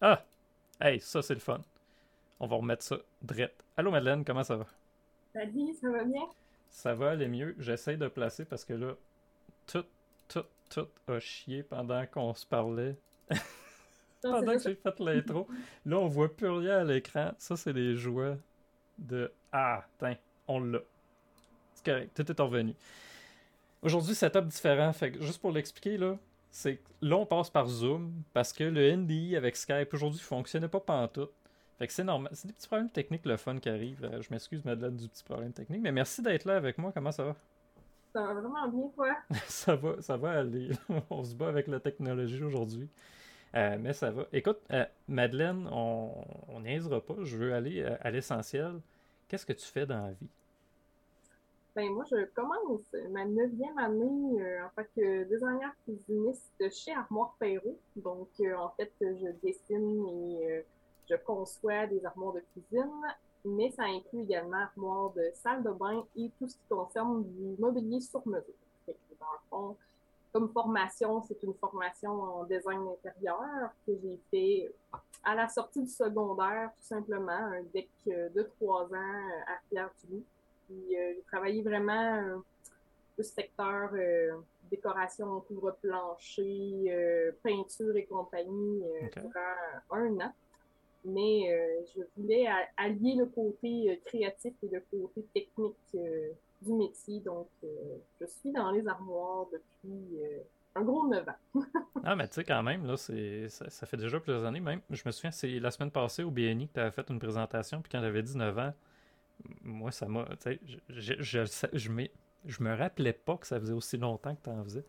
Ah! Hey, ça, c'est le fun. On va remettre ça drette. Allô, Madeleine, comment ça va? Salut, ça va bien? Ça va aller mieux. J'essaie de placer parce que là, tout, tout, tout a chié pendant qu'on se parlait. pendant que j'ai fait l'intro. Là, on voit plus rien à l'écran. Ça, c'est les joies de Ah, tiens, on l'a. C'est correct, tout est revenu. Aujourd'hui, setup différent. Fait que juste pour l'expliquer, là, c'est là, on passe par Zoom parce que le NDI avec Skype aujourd'hui fonctionnait pas pantoute. Fait que c'est normal. C'est des petits problèmes techniques, le fun qui arrive. Euh, je m'excuse, Madeleine, du petit problème technique. Mais merci d'être là avec moi. Comment ça va? Ça va vraiment bien, quoi. ça va, ça va aller. on se bat avec la technologie aujourd'hui. Euh, mais ça va. Écoute, euh, Madeleine, on niaisera pas. Je veux aller à l'essentiel. Qu'est-ce que tu fais dans la vie? Ben, moi, je commence ma neuvième année euh, en tant que designer cuisiniste chez Armoire Perrault. Donc, euh, en fait, je dessine et euh, je conçois des armoires de cuisine, mais ça inclut également armoires de salle de bain et tout ce qui concerne du mobilier sur mesure. dans le fond, comme formation, c'est une formation en design intérieur que j'ai fait à la sortie du secondaire, tout simplement, un deck de trois ans à Pierre-du-Loup. Puis euh, j'ai travaillé vraiment euh, le secteur euh, décoration, couvre-plancher, peinture et compagnie durant un an. Mais je voulais allier le côté créatif et le côté technique du métier. Donc, je suis dans les armoires depuis un gros 9 ans. ah, mais tu sais, quand même, là, c'est, ça, fait déjà plusieurs années. Même, je me souviens, c'est la semaine passée au BNI que tu avais fait une présentation, puis quand j'avais 19 ans, moi, ça m'a. Je, je, je, je, me rappelais pas que ça faisait aussi longtemps que tu en faisais.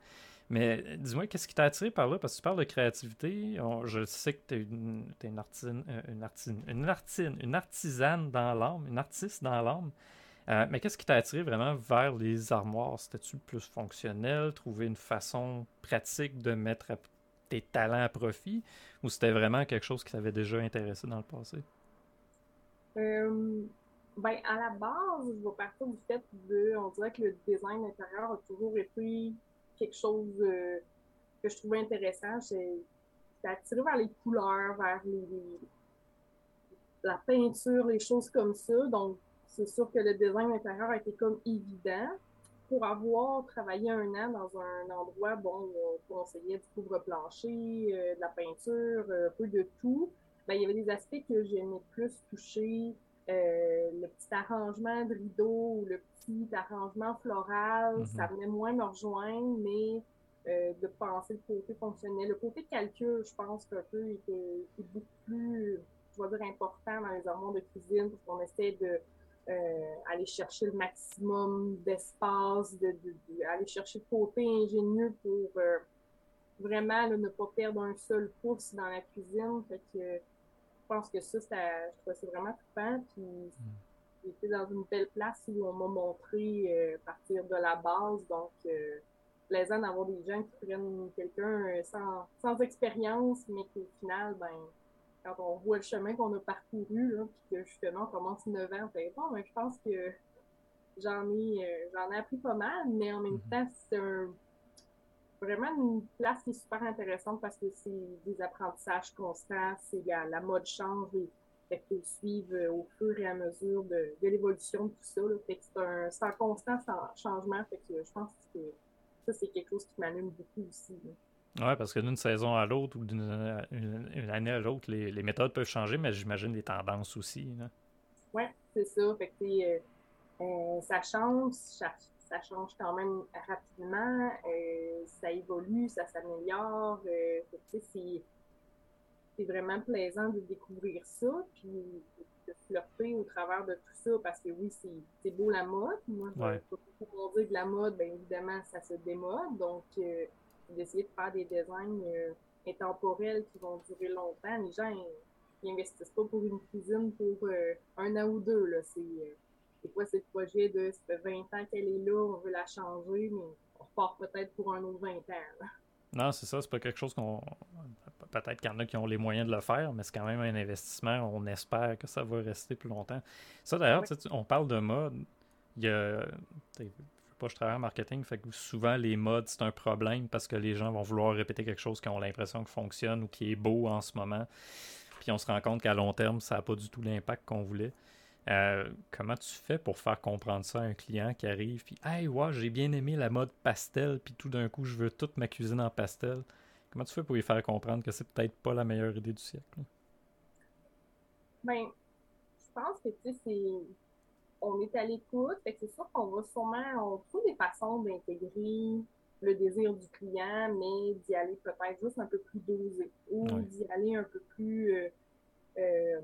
Mais dis-moi, qu'est-ce qui t'a attiré par là? Parce que tu parles de créativité. je sais que tu es une, une, artine, euh, une, une une artisane dans l'âme, une artiste dans l'âme. Euh, mais qu'est-ce qui t'a attiré vraiment vers les armoires? C'était-tu plus fonctionnel, trouver une façon pratique de mettre tes talents à profit, ou c'était vraiment quelque chose qui t'avait déjà intéressé dans le passé? Euh, ben, à la base, je vais partir du fait de, on dirait que le design intérieur a toujours été quelque chose euh, que je trouvais intéressant. J'étais attirée vers les couleurs, vers les, la peinture, les choses comme ça. Donc, c'est sûr que le design intérieur a été comme évident. Pour avoir travaillé un an dans un endroit, bon, où on conseillait du couvre-plancher, euh, de la peinture, un peu de tout, ben, il y avait des aspects que j'aimais plus toucher, euh, le petit arrangement de rideau ou le petit arrangement floral, mhm. ça venait moins me rejoindre, mais euh, de penser le côté fonctionnel. Le côté calcul, je pense qu'un peu était, beaucoup plus, je vais dire, important dans les armoires de cuisine, parce qu'on essaie de euh, aller chercher le maximum d'espace, de, aller chercher le côté ingénieux pour vraiment ne pas perdre un seul pouce dans la cuisine. Fait que pense que ça, ça je trouve c'est vraiment trippant. Puis mm. j'étais dans une belle place où on m'a montré euh, partir de la base. Donc, euh, plaisant d'avoir des gens qui prennent quelqu'un euh, sans, sans expérience, mais qu'au final, ben, quand on voit le chemin qu'on a parcouru, là, puis que justement on commence 9 ans, fait bon, ben, je pense que j'en ai, euh, j'en ai appris pas mal, mais en même mm-hmm. temps, c'est un vraiment une place qui est super intéressante parce que c'est des apprentissages constants, c'est la, la, mode change et fait que suivre euh, au fur et à mesure de, de l'évolution de tout ça. Là. Fait que c'est un, c'est un constant changement. Fait que je pense que ça, c'est quelque chose qui m'allume beaucoup aussi. Oui, parce que d'une saison à l'autre ou d'une une, année à l'autre, les, les, méthodes peuvent changer, mais j'imagine les tendances aussi. Oui, c'est ça. Fait que, euh, euh, ça change, ça, ça change quand même rapidement, euh, ça évolue, ça s'améliore. Euh, c'est, c'est vraiment plaisant de découvrir ça, puis de flirter au travers de tout ça, parce que oui, c'est, c'est beau la mode. Moi, je ouais. pour dire que la mode, bien évidemment, ça se démode. Donc, euh, d'essayer de faire des designs intemporels qui vont durer longtemps. Les gens, ils, investissent pas pour une cuisine pour un an ou deux. Là. C'est, c'est quoi, le projet de ça fait 20 ans qu'elle est là, on veut la changer, mais on repart peut-être pour un autre 20 ans. Non, c'est ça, c'est pas quelque chose qu'on. Peut-être qu'il y en a qui ont les moyens de le faire, mais c'est quand même un investissement. On espère que ça va rester plus longtemps. Ça, d'ailleurs, on parle de mode. Il y a. Pas, je travaille en marketing, fait que souvent les modes c'est un problème parce que les gens vont vouloir répéter quelque chose qui ont l'impression que fonctionne ou qui est beau en ce moment. puis on se rend compte qu'à long terme, ça n'a pas du tout l'impact qu'on voulait. Euh, comment tu fais pour faire comprendre ça à un client qui arrive, puis Hey, ouais, j'ai bien aimé la mode pastel, puis tout d'un coup, je veux toute ma cuisine en pastel? Comment tu fais pour lui faire comprendre que c'est peut-être pas la meilleure idée du siècle? Ben, je pense que, tu sais, c'est. On est à l'écoute, fait que c'est sûr qu'on va sûrement. On trouve des façons d'intégrer le désir du client, mais d'y aller peut-être juste un peu plus dosé, ou d'y aller un peu plus. Euh, euh,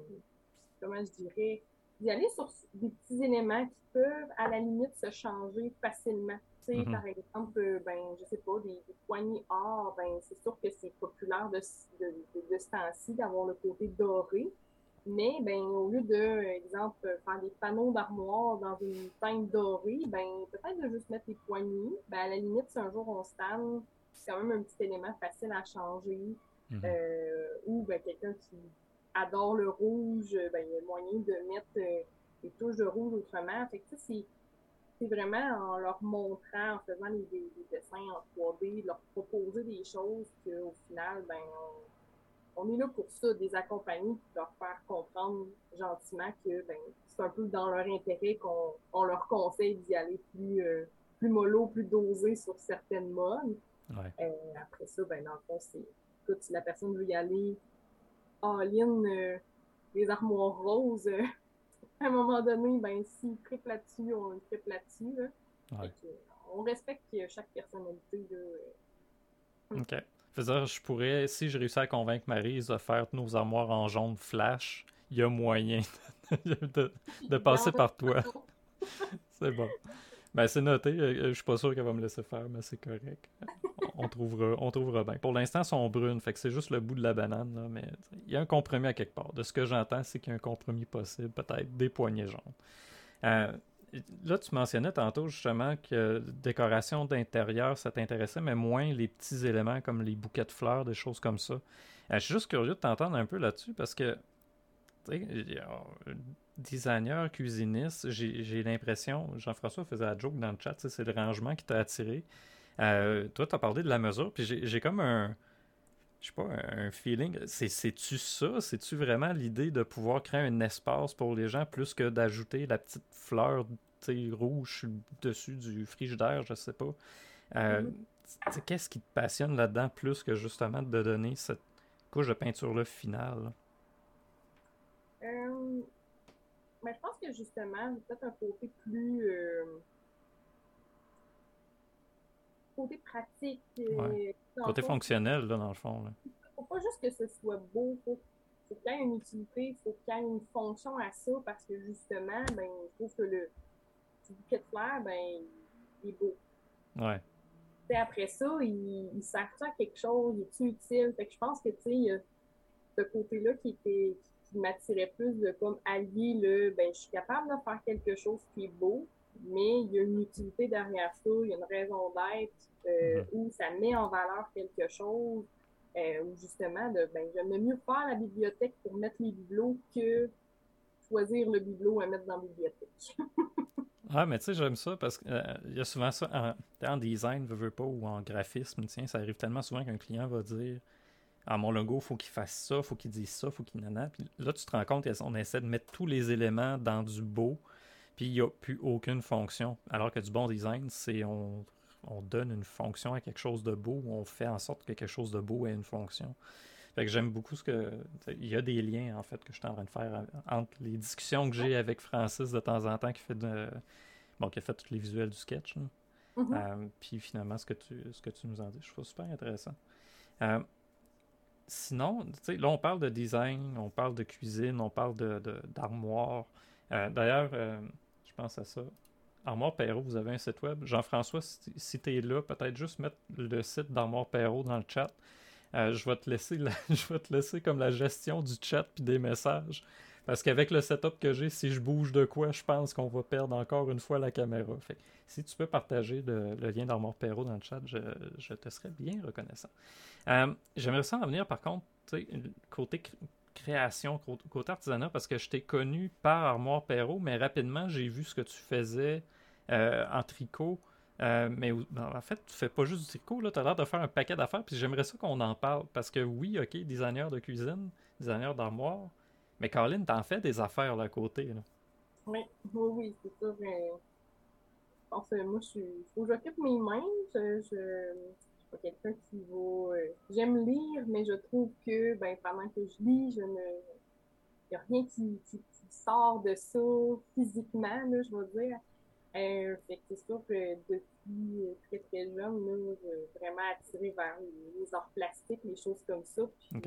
comment je dirais? D'y aller sur des petits éléments qui peuvent, à la limite, se changer facilement. Tu sais, mm-hmm. par exemple, euh, ben, je sais pas, des, poignées or, ben, c'est sûr que c'est populaire de, de, de, ce temps-ci d'avoir le côté doré. Mais, ben, au lieu de, exemple, faire des panneaux d'armoire dans une teinte dorée, ben, peut-être de juste mettre les poignées. Ben, à la limite, si un jour on se c'est quand même un petit élément facile à changer. Mm-hmm. euh, ou, ben, quelqu'un qui adore le rouge, ben, il y a moyen de mettre euh, des touches de rouge autrement. Fait que c'est, c'est vraiment en leur montrant, en faisant des, dessins en 3D, leur proposer des choses qu'au final, ben, on, est là pour ça, des accompagner, leur faire comprendre gentiment que ben, c'est un peu dans leur intérêt qu'on leur conseille d'y aller plus, euh, plus mollo, plus dosé sur certaines modes. Euh, après ça, ben, dans le fond, c'est, écoute, si la personne veut y aller en ligne euh, les armoires roses, euh, à un moment donné, ben, s'ils triple là-dessus, on triple là-dessus. on respecte chaque personnalité. Euh. OK. Dire, je pourrais, si je réussis à convaincre Marise de faire nos armoires en jaune flash, il y a moyen de, de passer par toi. C'est bon. Ben, c'est noté. Je suis pas sûr qu'elle va me laisser faire, mais c'est correct on, trouvera, on trouvera bien. Pour l'instant, elles sont brunes, fait que c'est juste le bout de la banane, mais il y a un compromis à quelque part. De ce que j'entends, c'est qu'il y a un compromis possible, peut-être des poignées jaunes. Euh, là, tu mentionnais tantôt justement que décoration d'intérieur, ça t'intéressait, mais moins les petits éléments comme les bouquets de fleurs, des choses comme ça. Euh, je suis juste curieux de t'entendre un peu là-dessus parce que designer, cuisiniste, j'ai l'impression, Jean-François faisait la joke dans le chat, c'est le rangement qui t'a attiré. Euh, toi, tu as parlé de la mesure, puis j'ai comme un. Je sais pas, un feeling. C'est-tu ça? C'est-tu vraiment l'idée de pouvoir créer un espace pour les gens plus que d'ajouter la petite fleur rouge dessus du frigidaire, je sais pas? Euh, mm-hmm. Qu'est-ce qui te passionne là-dedans plus que justement de donner cette couche de peinture-là finale? Euh, ben, je pense que justement, peut-être un côté plus côté pratique. Euh, côté fonctionnel, là, dans le fond. Il faut pas juste que ce soit beau, faut, faut qu'il y ait une utilité, il faut qu'il y ait une fonction à ça, parce que justement, ben, je trouve que le bouquet de fleurs, ben, il est beau. Ouais. après ça, il, il sert à quelque chose, il est utile? Fait que je pense que, tu sais, il y a ce côté-là qui était qui m'attirait plus de comme allier le ben je suis capable de faire quelque chose qui est beau mais il y a une utilité derrière ça, il y a une raison d'être euh, mhm. où ça met en valeur quelque chose, euh, ou justement, de, ben, j'aime mieux faire la bibliothèque pour mettre les bibelots que choisir le bibelot à mettre dans la bibliothèque. ah, mais tu sais, j'aime ça parce qu'il euh, y a souvent ça en, design, veux, veux pas, ou en graphisme, tiens, ça arrive tellement souvent qu'un client va dire ah, mon logo, faut qu'il fasse ça, faut qu'il dise ça, faut qu'il nana. Puis là, tu te rends compte qu'on essaie de mettre tous les éléments dans du beau puis il n'y a plus aucune fonction. Alors que du bon design, c'est on, donne une fonction à quelque chose de beau, on fait en sorte que quelque chose de beau ait une fonction. Fait que j'aime beaucoup ce que. Il y a des liens, en fait, que je suis en train de faire entre les discussions que j'ai avec Francis de temps en temps qui fait de. Bon, qui a fait tous les visuels du sketch. Mm-hmm. Euh, puis finalement, ce que, tu, ce que tu nous en dis, je trouve super intéressant. Euh, sinon, là, on parle de design, on parle de cuisine, on parle d'armoire. De, euh, D'ailleurs, pense à ça. Armoire Perrault, vous avez un site web. Jean-François, si, tu es là, peut-être juste mettre le site d'Armoire Perrault dans le chat. Euh, je, vais te laisser je vais te laisser comme la gestion du chat puis des messages. Parce qu'avec le setup que j'ai, si je bouge de quoi, je pense qu'on va perdre encore une fois la caméra. Fait, si tu peux partager le, lien d'Armoire Perrault dans le chat, je, te serais bien reconnaissant. Euh, j'aimerais ça en venir, par contre, côté création, côté artisanat, parce que je t'ai connu par Armoire Perrault, mais rapidement, j'ai vu ce que tu faisais euh, en tricot Euh, mais ben, en fait, tu fais pas juste du tricot, là, tu as l'air de faire un paquet d'affaires, puis j'aimerais ça qu'on en parle, parce que oui, ok, designer de cuisine, designer d'armoire, mais Caroline, t'en fais des affaires là, à côté. Là. Oui, oui, c'est ça. Je que moi, je suis. J'occupe mes mains. Je... suis pas quelqu'un qui va. Euh, j'aime lire, mais je trouve que ben, pendant que je lis, je ne. Il n'y a rien qui, qui, sort de ça physiquement, là, je vais dire. Euh, fait que c'est sûr que depuis très très jeune, là, je vraiment attiré vers les, arts plastiques, les choses comme ça. Puis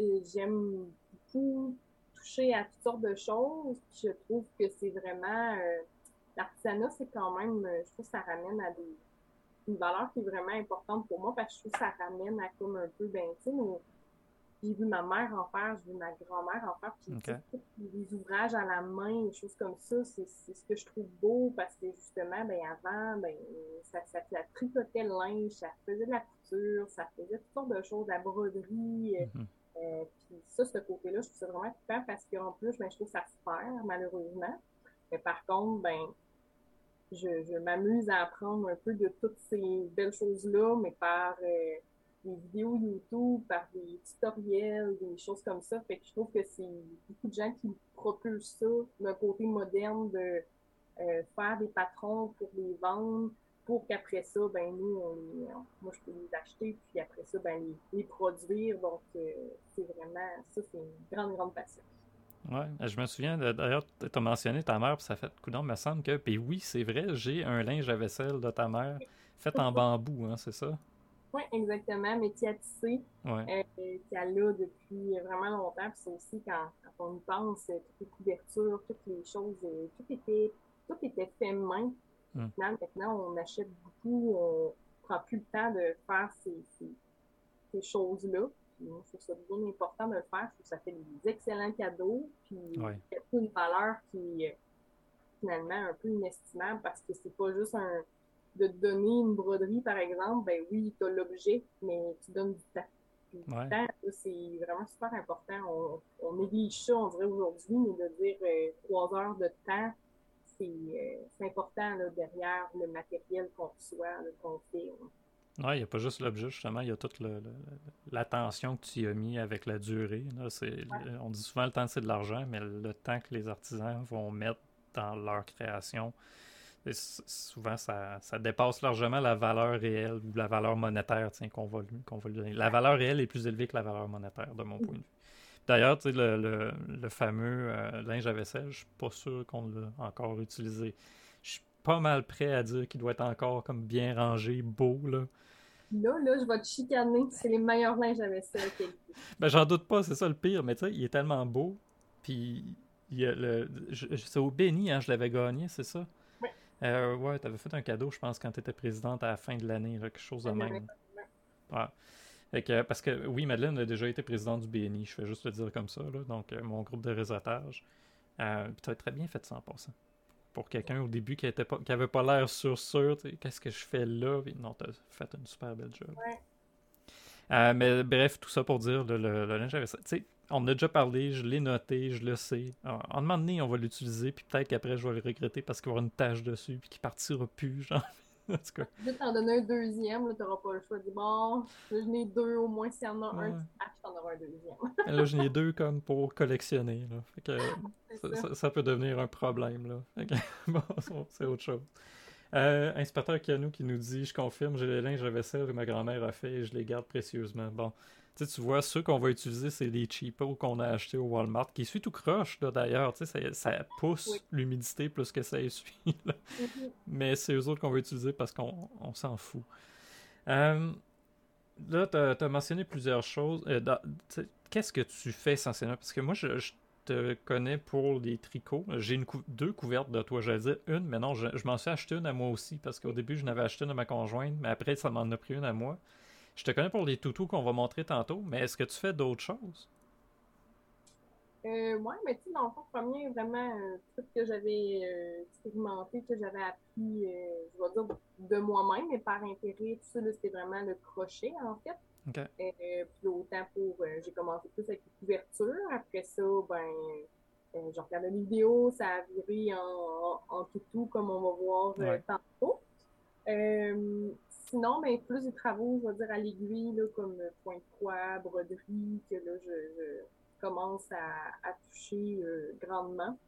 euh, j'aime beaucoup toucher à toutes sortes de choses. Puis je trouve que c'est vraiment euh, l'artisanat, c'est quand même, je trouve que ça ramène à des, une valeur qui est vraiment importante pour moi parce que je trouve que ça ramène à comme un peu, ben, tu sais, j'ai vu ma mère en faire, j'ai vu ma grand-mère en faire, puis les ouvrages à la main, des choses comme ça, c'est ce que je trouve beau parce que justement, ben avant, ben ça, ça, tricotait le linge, ça faisait de la couture, ça faisait toutes sortes de choses, la broderie. Euh, puis ça, ce côté-là, je trouve ça vraiment super parce qu'en plus, ben, je trouve que ça se perd, malheureusement. Mais par contre, ben, je, je m'amuse à apprendre un peu de toutes ces belles choses-là, mais par euh, des vidéos YouTube, par des tutoriels, des choses comme ça. Fait que je trouve que c'est beaucoup de gens qui propulsent ça, le côté moderne de euh, faire des patrons pour les vendre, pour qu'après ça, ben nous, on, moi je peux les acheter, puis après ça, ben les, produire. Donc, euh, c'est vraiment, ça, c'est une grande, grande passion. Ouais, je me souviens, d'ailleurs, tu as mentionné ta mère, puis ça fait coup d'an, me semble que, puis oui, c'est vrai, j'ai un linge à vaisselle de ta mère fait en bambou, hein, c'est ça? Oui, exactement, mais qui a tissé, ouais. euh, qui a là depuis vraiment longtemps. Puis c'est aussi quand, quand, on y pense, toutes les couvertures, toutes les choses, euh, tout était, tout était fait main. Mm. Maintenant, on achète beaucoup, on prend plus le temps de faire ces, ces, ces choses-là. Puis, je trouve ça bien important de le faire. Je trouve que ça fait des excellents cadeaux. Puis, ouais. il y a une valeur qui est finalement un peu inestimable parce que c'est pas juste un de te donner une broderie, par exemple, ben oui, tu as l'objet, mais tu donnes du temps. du temps, c'est vraiment super important. On, néglige ça, on dirait aujourd'hui, mais de dire euh, trois heures de temps, c'est euh, important là, derrière le matériel qu'on reçoit, qu'on fait. Oui, il n'y a pas juste l'objet, justement, il y a toute l'attention que tu y as mis avec la durée. Là. On dit souvent le temps, c'est de l'argent, mais le temps que les artisans vont mettre dans leur création, souvent, ça, dépasse largement la valeur réelle ou la valeur monétaire qu'on va, lui donner. La valeur réelle est plus élevée que la valeur monétaire, de mon point de vue. D'ailleurs, le, le, fameux euh, linge à vaisselle, je ne suis pas sûr qu'on l'a encore utilisé. Je suis pas mal prêt à dire qu'il doit être encore comme bien rangé, beau. Là, là, là je vais te chicaner. C'est les meilleurs linges à vaisselle ben, j'en doute pas, c'est ça le pire. Mais tu sais, il est tellement beau. Puis, il y a le, c'est au Béni, hein, je l'avais gagné, c'est ça? Euh, ouais, tu avais fait un cadeau, je pense, quand tu étais présidente à la fin de l'année, quelque chose de même. Ouais. parce que oui, Madeleine a déjà été présidente du BNI, je fais juste le dire comme ça, là, donc euh, mon groupe de réseautage. Euh, tu as très bien fait ça en passant. Pour quelqu'un au début qui n'avait pas, pas l'air sûr sûr, qu'est-ce que je fais là? non, tu as fait une super belle job. Ouais. Euh, mais bref, tout ça pour dire, le, le, le linge à vaisselle on en a déjà parlé, je l'ai noté, je le sais. En un moment donné, on va l'utiliser, puis peut-être qu'après, je vais le regretter parce qu'il va y avoir une tache dessus, puis qu'il partira plus, genre. en tout cas. Je vais t'en donner un deuxième, là, t'auras pas le choix. Dis, bon, je n'ai deux, au moins, s'il y en a un, je t'en aurai un deuxième. là, j'en ai deux comme pour collectionner, là. Fait que ça, peut devenir un problème, là. Fait que, bon, c'est autre chose. Euh, inspecteur Kianou qui nous dit Je confirme, j'ai les linges à vaisselle que ma grand-mère a fait et je les garde précieusement. Bon, tu vois, ceux qu'on va utiliser, c'est les cheapos qu'on a achetés au Walmart, qui essuient tout croche, d'ailleurs. Ça, ça pousse l'humidité plus que ça essuie. Mm-hmm. Mais c'est eux autres qu'on va utiliser parce qu'on s'en fout. Euh, là, tu as, mentionné plusieurs choses. Euh, qu'est-ce que tu fais essentiellement? Parce que moi, je, te connais pour les tricots. J'ai deux couvertes de toi, j'allais dire une, mais non, je, je m'en suis acheté une à moi aussi parce qu'au début, je n'avais acheté une à ma conjointe, mais après, ça m'en a pris une à moi. Je te connais pour les toutous qu'on va montrer tantôt, mais est-ce que tu fais d'autres choses? Euh, oui, mais tu sais, dans le fond, premier, vraiment, un truc que j'avais euh, expérimenté, que j'avais appris, euh, je vais dire, de moi-même, mais par intérêt, tout ça, c'était vraiment le crochet, en fait. OK. Euh, puis autant pour, j'ai commencé plus avec les couvertures. Après ça, ben, je regardais les vidéos, ça a viré en, en, toutou, comme on va voir tantôt. Euh, sinon, ben, plus de travaux, je vais dire, à l'aiguille, là, comme point de croix, broderie, que là, je, commence à, toucher euh, grandement.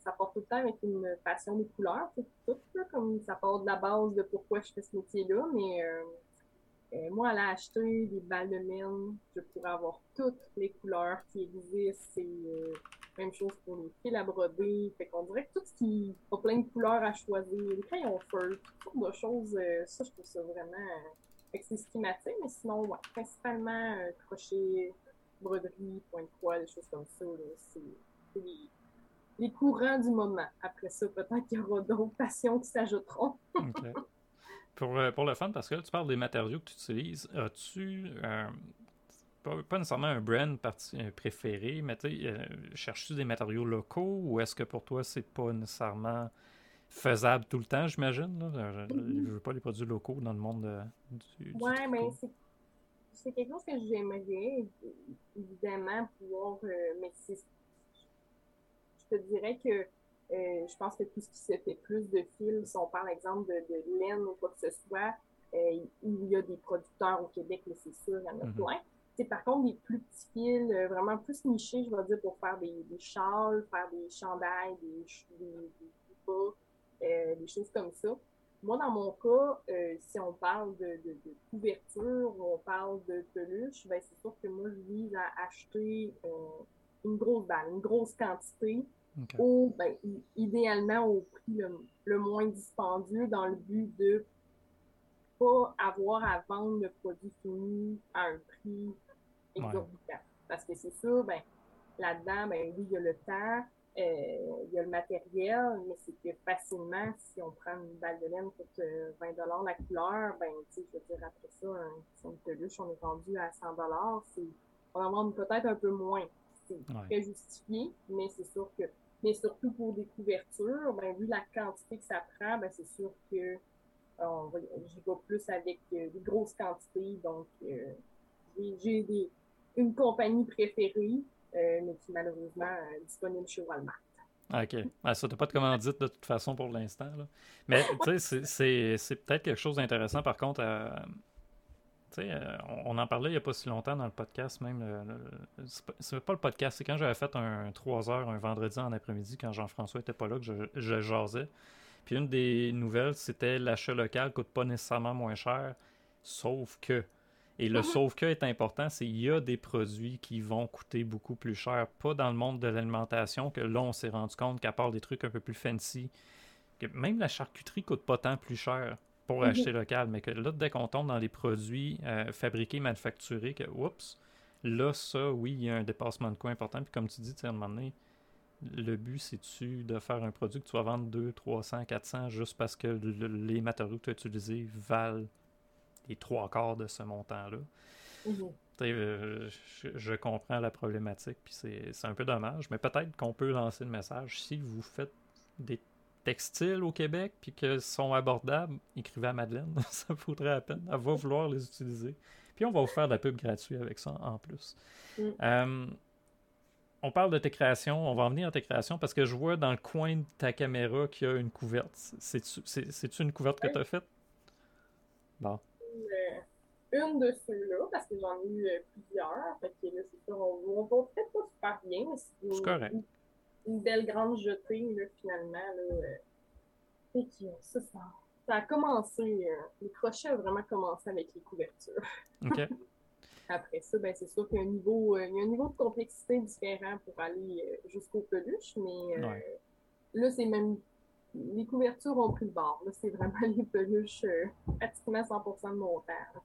Ça part tout le temps avec une passion des couleurs, tout, tout comme ça part de la base de pourquoi je fais ce métier-là, mais euh, euh, moi, aller acheter des balles de mine, je pourrais avoir toutes les couleurs qui existent. Euh, même chose pour les fils à broder. Fait qu'on dirait que tout ce qui a plein de couleurs à choisir, les crayons feu, toutes sortes de choses, euh, ça, je trouve ça vraiment. c'est ce qui mais sinon, principalement crochet, broderie, point de croix, des choses comme ça. C'est les, courants du moment. Après ça, peut-être qu'il y aura d'autres passions qui s'ajouteront. Pour, euh, pour, le fun, parce que là, tu parles des matériaux que tu utilises. As-tu, euh, pas, nécessairement un brand euh, préféré, mais tu cherches-tu des matériaux locaux ou est-ce que pour toi, c'est pas nécessairement faisable tout le temps, j'imagine? Je ne veux pas les produits locaux dans le monde du. Oui, mais c'est quelque chose que j'aimerais, évidemment, pouvoir. mais je te dirais que euh, je pense que tout ce qui se fait plus de fils, si on parle, exemple, de, laine ou quoi que ce soit, euh, il y a des producteurs au Québec, c'est sûr, il y en a mhm. plein. C'est par contre des plus petits fils, euh, vraiment plus nichés, je vais dire, pour faire des, des châles, faire des chandails, des, des, des, des choses comme ça. Moi, dans mon cas, si on parle de, de, de, couverture, on parle de peluche, ben, c'est sûr que moi, je vise à acheter une grosse balle, une grosse quantité, ou ben, idéalement au prix le, moins dispendieux dans le but de pas avoir à vendre le produit fini à un prix exorbitant. Parce que c'est sûr, ben, là-dedans, ben oui, il y a le temps, euh, il y a le matériel, mais c'est que facilement, si on prend une balle de laine pour 20 la couleur, ben, tu sais, je veux dire, après ça, un, une peluche, on est vendu à 100 c'est, on en vend peut-être un peu moins. C'est très justifié, mais c'est sûr que mais surtout pour des couvertures, ben, vu la quantité que ça prend, ben, c'est sûr que j'y vais plus avec euh, des grosses quantités. Donc, euh, j'ai des, une compagnie préférée, mais qui malheureusement est disponible chez Walmart. OK. Ah, ça, t'as pas de commandite de toute façon pour l'instant. Mais tu sais, c'est peut-être quelque chose d'intéressant par contre à, euh, on, en parlait il n'y a pas si longtemps dans le podcast, même. c'est pas le podcast, c'est quand j'avais fait un 3 heures un vendredi en après-midi, quand Jean-François était pas là, que je, je jasais. Puis une des nouvelles, c'était l'achat local coûte pas nécessairement moins cher, sauf que. Et le mhm. sauf que est important, c'est qu'il y a des produits qui vont coûter beaucoup plus cher. Pas dans le monde de l'alimentation, que là, on s'est rendu compte qu'à part des trucs un peu plus fancy, que même la charcuterie coûte pas tant plus cher pour acheter local, mais que là, dès qu'on tombe dans les produits euh, fabriqués, manufacturés, que, oups, là, ça, oui, il y a un dépassement de coût important. Puis comme tu dis, à un moment donné, le but, c'est-tu de faire un produit que tu vas vendre 2, 300, 400 juste parce que les matériaux que tu as utilisés valent les trois quarts de ce montant-là. Mhm. Euh, je, comprends la problématique, puis c'est un peu dommage, mais peut-être qu'on peut lancer le message si vous faites des textiles au Québec puis que sont abordables, écrivez à Madeleine, ça vaudrait la peine. Elle va vouloir les utiliser. Puis on va vous faire de la pub gratuite avec ça en plus. Mm. Euh, on parle de tes créations, on va en venir à tes créations parce que je vois dans le coin de ta caméra qu'il y a une couverte. C'est-tu une couverte que tu as faite? Bon. Une, de ceux-là, parce que j'en ai eu euh, plusieurs. Fait que là, c'est sûr, on, va peut-être pas super bien, mais c'est correct une belle grande jetée, là, finalement. Là, euh, ça, ça, ça, a commencé, euh, le crochet a vraiment commencé avec les couvertures. Après ça, ben, c'est sûr qu'il y a un niveau, euh, il y a un niveau de complexité différent pour aller jusqu'aux peluches, mais là, c'est même les couvertures ont pris le bord. Là, c'est vraiment les peluches pratiquement 100% de mon temps.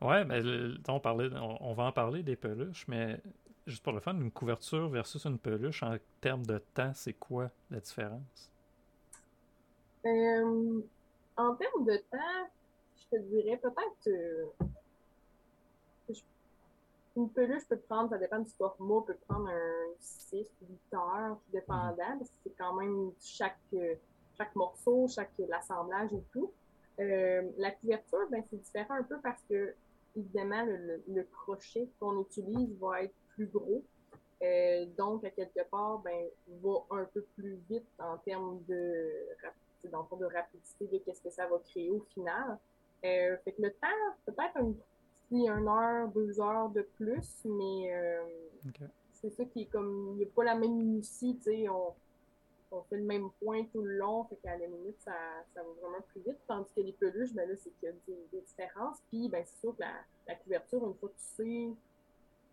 Ouais, mais on, parlait, on, va en parler des peluches, mais juste pour le fun, une couverture versus une peluche, en termes de temps, c'est quoi la différence? Euh, en termes de temps, je te dirais peut-être euh, une peluche peut prendre, ça dépend du format, peut prendre un 6 ou 8 heures, dépendant, mhm. parce que c'est quand même chaque, chaque morceau, chaque assemblage et tout. Euh, la couverture, ben, c'est différent un peu parce que, évidemment, le crochet qu'on utilise va être gros. Euh, donc, à quelque part, ben, va un peu plus vite en termes de, dans le fond de rapidité de qu'est-ce que ça va créer au final. Euh, fait que le temps, peut-être un, une heure, deux heures de plus, mais euh, c'est ça qui est comme, il n'y a pas la même minutie, tu sais, on, on, fait le même point tout le long, fait qu'à la limite, ça, ça va vraiment plus vite, tandis que les peluches, ben là, c'est qu'il y a des, différences, puis ben c'est sûr que la, la, couverture, une fois que tu sais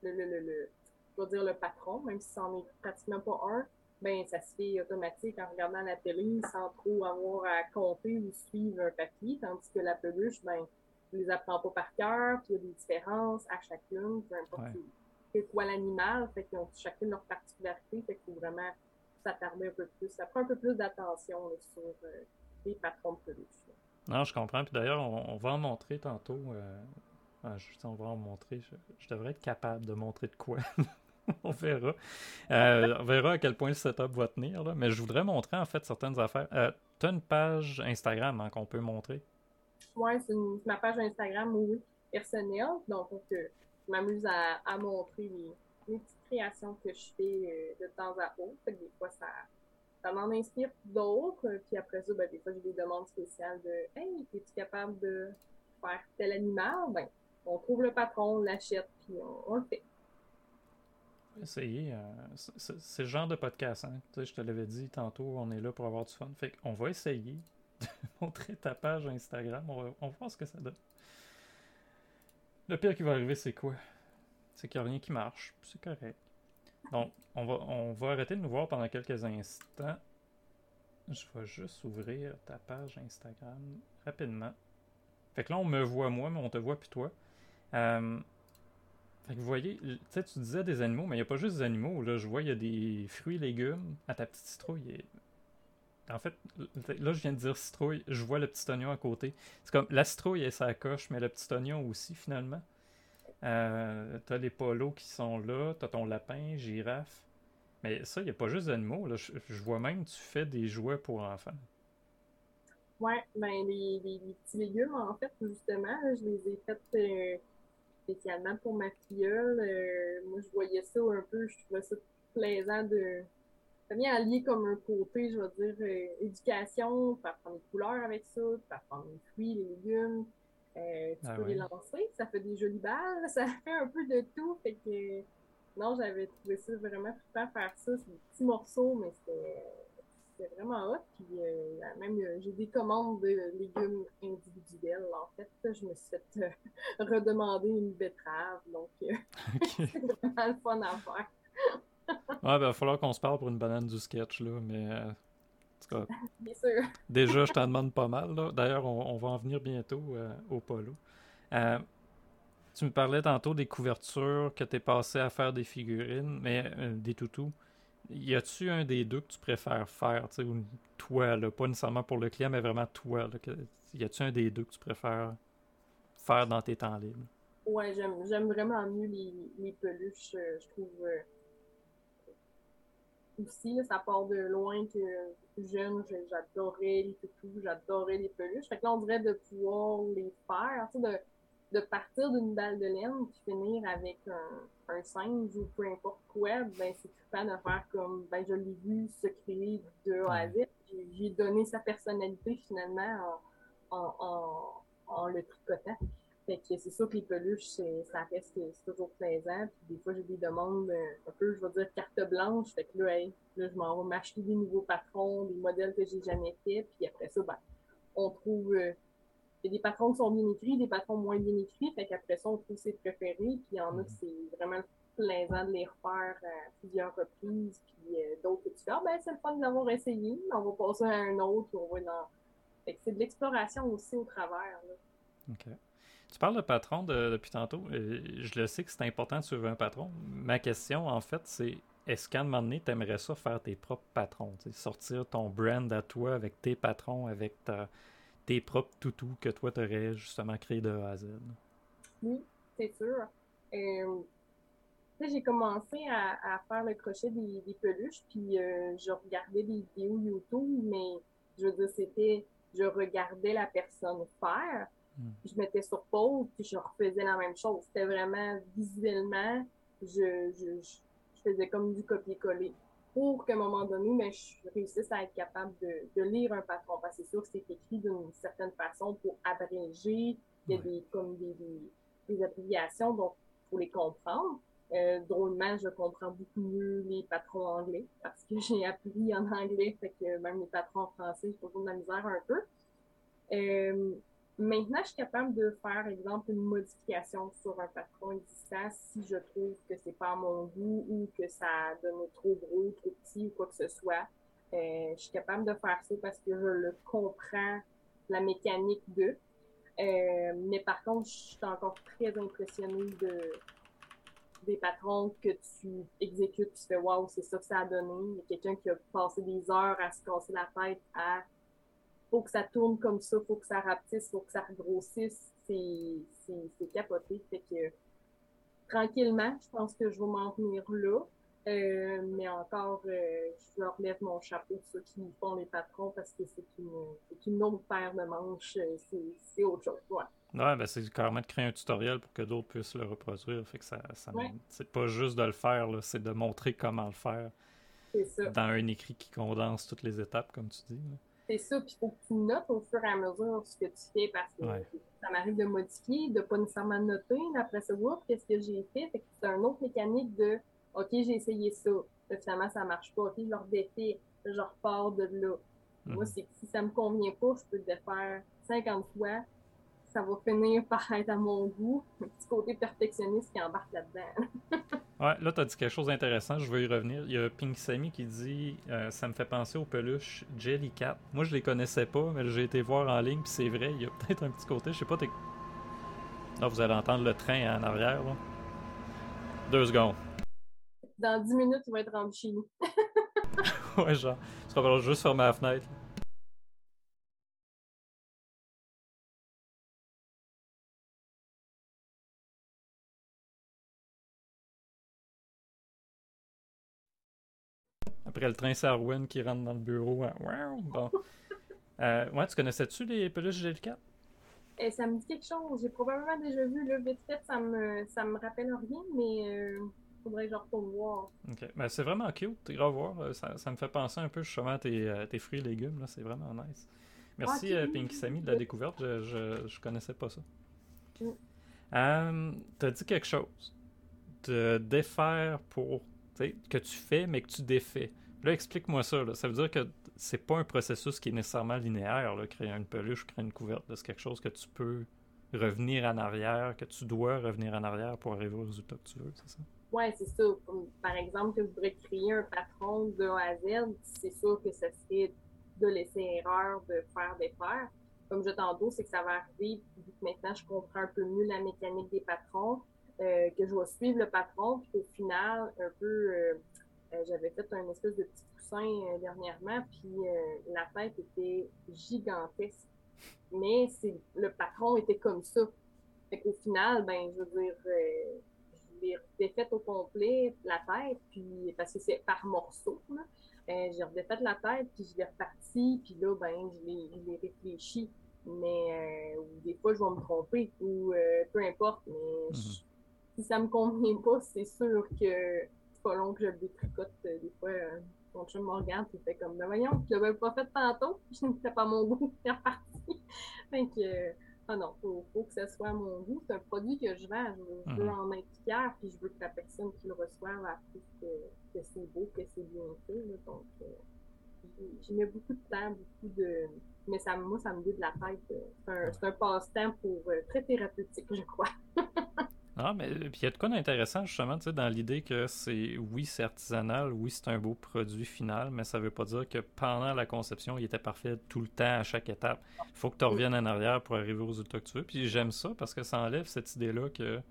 le, le, le, le je vais dire le patron, même si ça n'en est pratiquement pas un, ben ça se fait automatique en regardant la télé sans trop avoir à compter ou suivre un papier, tandis que la peluche, ben, ne les apprend pas par cœur, puis il y a des différences à chacune, peu importe ouais. quoi l'animal, fait qu'ils ont chacune leur particularité, fait qu'il faut vraiment s'attarder un peu plus. Ça prend un peu plus d'attention sur euh, les patrons de peluche. Non, je comprends. Puis d'ailleurs, on, va en montrer tantôt. Euh... Ah, on va en montrer. je devrais être capable de montrer de quoi. on verra. Euh, on verra à quel point le setup va tenir. Là. Mais je voudrais montrer en fait certaines affaires. Tu as une page Instagram hein, qu'on peut montrer? Oui, c'est ma page Instagram oui, personnelle. Donc, je m'amuse à, montrer les, petites créations que je fais de temps à autre. des fois, ça, m'en inspire d'autres. Puis après ça, ben, des fois, j'ai des demandes spéciales de Hey, es-tu capable de faire tel animal? Ben, on trouve le patron, on l'achète, puis on le fait essayer. Euh, c'est le genre de podcast, hein. je te l'avais dit tantôt, on est là pour avoir du fun. Fait qu'on va essayer de montrer ta page Instagram. On on va voir ce que ça donne. Le pire qui va arriver, c'est quoi? C'est qu'il n'y a rien qui marche. C'est correct. Donc, on va, on va arrêter de nous voir pendant quelques instants. Je vais juste ouvrir ta page Instagram rapidement. Fait que là, on me voit moi, mais on te voit plus toi. Euh, fait que vous voyez, tu sais, tu disais des animaux, mais il n'y a pas juste des animaux. Là, je vois, il y a des fruits légumes. À ta petite citrouille, en fait, là, je viens de dire citrouille, je vois le petit oignon à côté. C'est comme la citrouille et sa coche, mais le petit oignon aussi, finalement. Euh, t'as les polos qui sont là, t'as ton lapin, girafe. Mais ça, il n'y a pas juste d'animaux. Je, je, vois même tu fais des jouets pour enfants. Ouais, ben les, les, petits légumes, en fait, justement, je les ai faits. Euh, spécialement pour ma filleule. Euh, moi, je voyais ça un peu, je trouvais ça plaisant de. Ça vient allier comme un côté, je vais dire, euh, éducation, faire prendre des couleurs avec ça, faire prendre les fruits, les légumes. Euh, tu ah peux les lancer, ça fait des jolies balles, ça fait un peu de tout. Fait que non, j'avais trouvé ça vraiment super faire ça. C'est des petits morceaux, mais c'était c'est vraiment hot. Puis euh, même, euh, j'ai des commandes de légumes individuels. En fait, je me suis fait redemander une betterave. Donc, c'est vraiment le fun à faire. ouais, ben, il va falloir qu'on se parle pour une banane du sketch, là. Mais, cas, Bien sûr. déjà, je t'en demande pas mal. D'ailleurs, on, va en venir bientôt au polo. tu me parlais tantôt des couvertures, que tu es passé à faire des figurines, mais des toutous y a-tu un des deux que tu préfères faire, tu sais, ou toi, là, pas nécessairement pour le client, mais vraiment toi, là, que, y a-tu un des deux que tu préfères faire dans tes temps libres? Ouais, j'aime vraiment mieux les, les peluches, euh, je trouve. Aussi, ça part de loin que jeune, j'adorais les toutous, j'adorais les peluches. Fait que là, on dirait de pouvoir les faire, tu sais, de de partir d'une balle de laine puis finir avec un, un singe ou peu importe quoi, ben c'est pas de faire comme ben je l'ai vu se créer de A à Z. J'ai donné sa personnalité finalement en, en, en, le tricotant. Fait que c'est sûr que les peluches, ça reste c'est toujours plaisant. Puis des fois, j'ai des demandes euh, un peu, je vais dire, carte blanche. Fait que là, là je m'en vais m'acheter des nouveaux patrons, des modèles que j'ai jamais fait. Puis après ça, ben, on trouve euh, y a des patrons qui sont bien écrits, des patrons moins bien écrits, fait qu'après ça, on trouve ses préférés, puis il y en a qui c'est vraiment plaisant de les refaire à plusieurs reprises, puis euh, d'autres que tu fais, ah ben c'est le fun d'avoir essayé, on va passer à un autre, on va dans... Fait que c'est de l'exploration aussi au travers, là. OK. Tu parles de patron depuis tantôt. Je le sais que c'est important de suivre un patron. Ma question, en fait, c'est est-ce qu'à un moment donné, tu aimerais ça faire tes propres patrons? Sortir ton brand à toi avec tes patrons, avec tes propres toutous que toi, tu aurais justement créé de A à Z? Oui, c'est sûr. Euh, j'ai commencé à, faire le crochet des, peluches, puis euh, je regardais des vidéos YouTube, mais je veux dire, c'était, je regardais la personne faire, je mettais sur pause, puis je refaisais la même chose. C'était vraiment visuellement, je, je, je faisais comme du copier-coller. pour qu'à un moment donné, mais ben, je réussisse à être capable de, lire un patron. Parce que c'est sûr que c'est écrit d'une certaine façon pour abréger. Il y a des, comme des, des, abréviations, donc il faut les comprendre. Euh, drôlement, je comprends beaucoup mieux les patrons anglais parce que j'ai appris en anglais, fait que même les patrons français, j'ai toujours de la misère un peu. Euh, maintenant, je suis capable de faire, exemple, une modification sur un patron existant si je trouve que c'est pas à mon goût ou que ça donne trop gros, trop petit ou quoi que ce soit. Euh, je suis capable de faire ça parce que je le comprends, la mécanique de. Euh, mais par contre, je suis encore très impressionnée de, des patrons que tu exécutes, tu fais waouh, c'est ça que ça a donné. Il y a quelqu'un qui a passé des heures à se casser la tête à faut que ça tourne comme ça, faut que ça rapetisse, faut que ça regrossisse. C'est capoté. Fait que tranquillement, je pense que je vais m'en tenir là. Euh, mais encore, euh, je leur lève mon chapeau, ceux qui font les patrons, parce que c'est une, une autre paire de manches. Euh, c'est autre chose. Ouais. Ouais, ben c'est carrément de créer un tutoriel pour que d'autres puissent le reproduire. Fait que ça, c'est pas juste de le faire, c'est de montrer comment le faire. Ça. Dans un écrit qui condense toutes les étapes, comme tu dis. C'est ça, puis il faut que tu notes au fur et à mesure ce que tu fais parce que ça m'arrive de modifier, de pas nécessairement noter. Après ça, qu'est-ce que j'ai fait? fait c'est un autre mécanique de OK, j'ai essayé ça. finalement, ça marche pas. OK, je le redéfais, je repars de là. Moi, mhm. c'est que si ça me convient pas, je peux le défaire 50 fois ça va finir par être à mon goût. Un petit côté perfectionniste qui embarque là-dedans. ouais, là, tu as dit quelque chose d'intéressant, je vais y revenir. Il y a Pink Sammy qui dit euh, Ça me fait penser aux peluches Jellycat. Moi, je les connaissais pas, mais j'ai été voir en ligne, puis c'est vrai, il y a peut-être un petit côté, je sais pas, t'es. Là, vous allez entendre le train en arrière. Là. Deux secondes. Dans dix minutes, tu vas être rendu chez nous. ouais, genre. Tu vas juste fermer la fenêtre. Après le train Sarwin qui rentre dans le bureau. Hein. Bon. Euh, ouais, tu connaissais-tu les peluches G4? Eh, ça me dit quelque chose. J'ai probablement déjà vu, là, vite fait, ça me, ça me rappelle rien, mais euh, faudrait que je retourne voir. Ok, ben, c'est vraiment cute, voir. Euh, ça, ça, me fait penser un peu justement à tes, euh, tes fruits et légumes, là, c'est vraiment nice. Merci ah, Pinky Sammy de la découverte, je, je, je connaissais pas ça. Mm. T'as dit quelque chose de défaire pour que tu fais mais que tu défais. Là, explique-moi ça. Ça veut dire que c'est pas un processus qui est nécessairement linéaire, là, créer une peluche, créer une couverte. C'est quelque chose que tu peux revenir en arrière, que tu dois revenir en arrière pour arriver au résultat que tu veux, c'est ça? Oui, c'est ça. par exemple, que je voudrais créer un patron de A à Z, c'est sûr que ça serait de laisser erreur, de faire des faire. Comme je tantôt, c'est que ça va arriver, maintenant je comprends un peu mieux la mécanique des patrons, euh, que je vais suivre le patron, puis au final, un peu, euh, euh, j'avais fait un espèce de petit coussin dernièrement, puis la tête était gigantesque. Mais c'est le patron était comme ça. Fait qu'au final, ben, je veux dire, je l'ai défaite au complet, la tête, puis parce que c'est par morceaux, là. j'ai redéfait la tête, puis je l'ai reparti, puis là, ben, je l'ai réfléchi. Mais des fois, je vais me tromper, ou peu importe, mais mm-hmm si ça me convient pas, c'est sûr que pas long que je le détricote. Euh, des fois, euh, mon chum me regarde et fait comme, ben voyons, je l'avais pas fait tantôt, puis je ne pas mon goût, c'est reparti. fait que, euh, ah non, faut, faut que ça soit à mon goût. C'est un produit que je vends, je, veux mhm. en être fier, puis je veux que la personne qui le reçoive apprécie que, que c'est beau, que c'est bien fait. donc, j'y mets beaucoup de temps, beaucoup de. Mais ça, moi, ça me dit de la tête. C'est un, un passe-temps pour très thérapeutique, je crois. Ah, mais puis il y a de quoi d'intéressant justement, dans l'idée que c'est, oui, c'est artisanal, oui, c'est un beau produit final, mais ça veut pas dire que pendant la conception, il était parfait tout le temps, à chaque étape. Il faut que tu reviennes en arrière pour arriver aux résultats que tu veux. Puis j'aime ça parce que ça enlève cette idée-là que, tu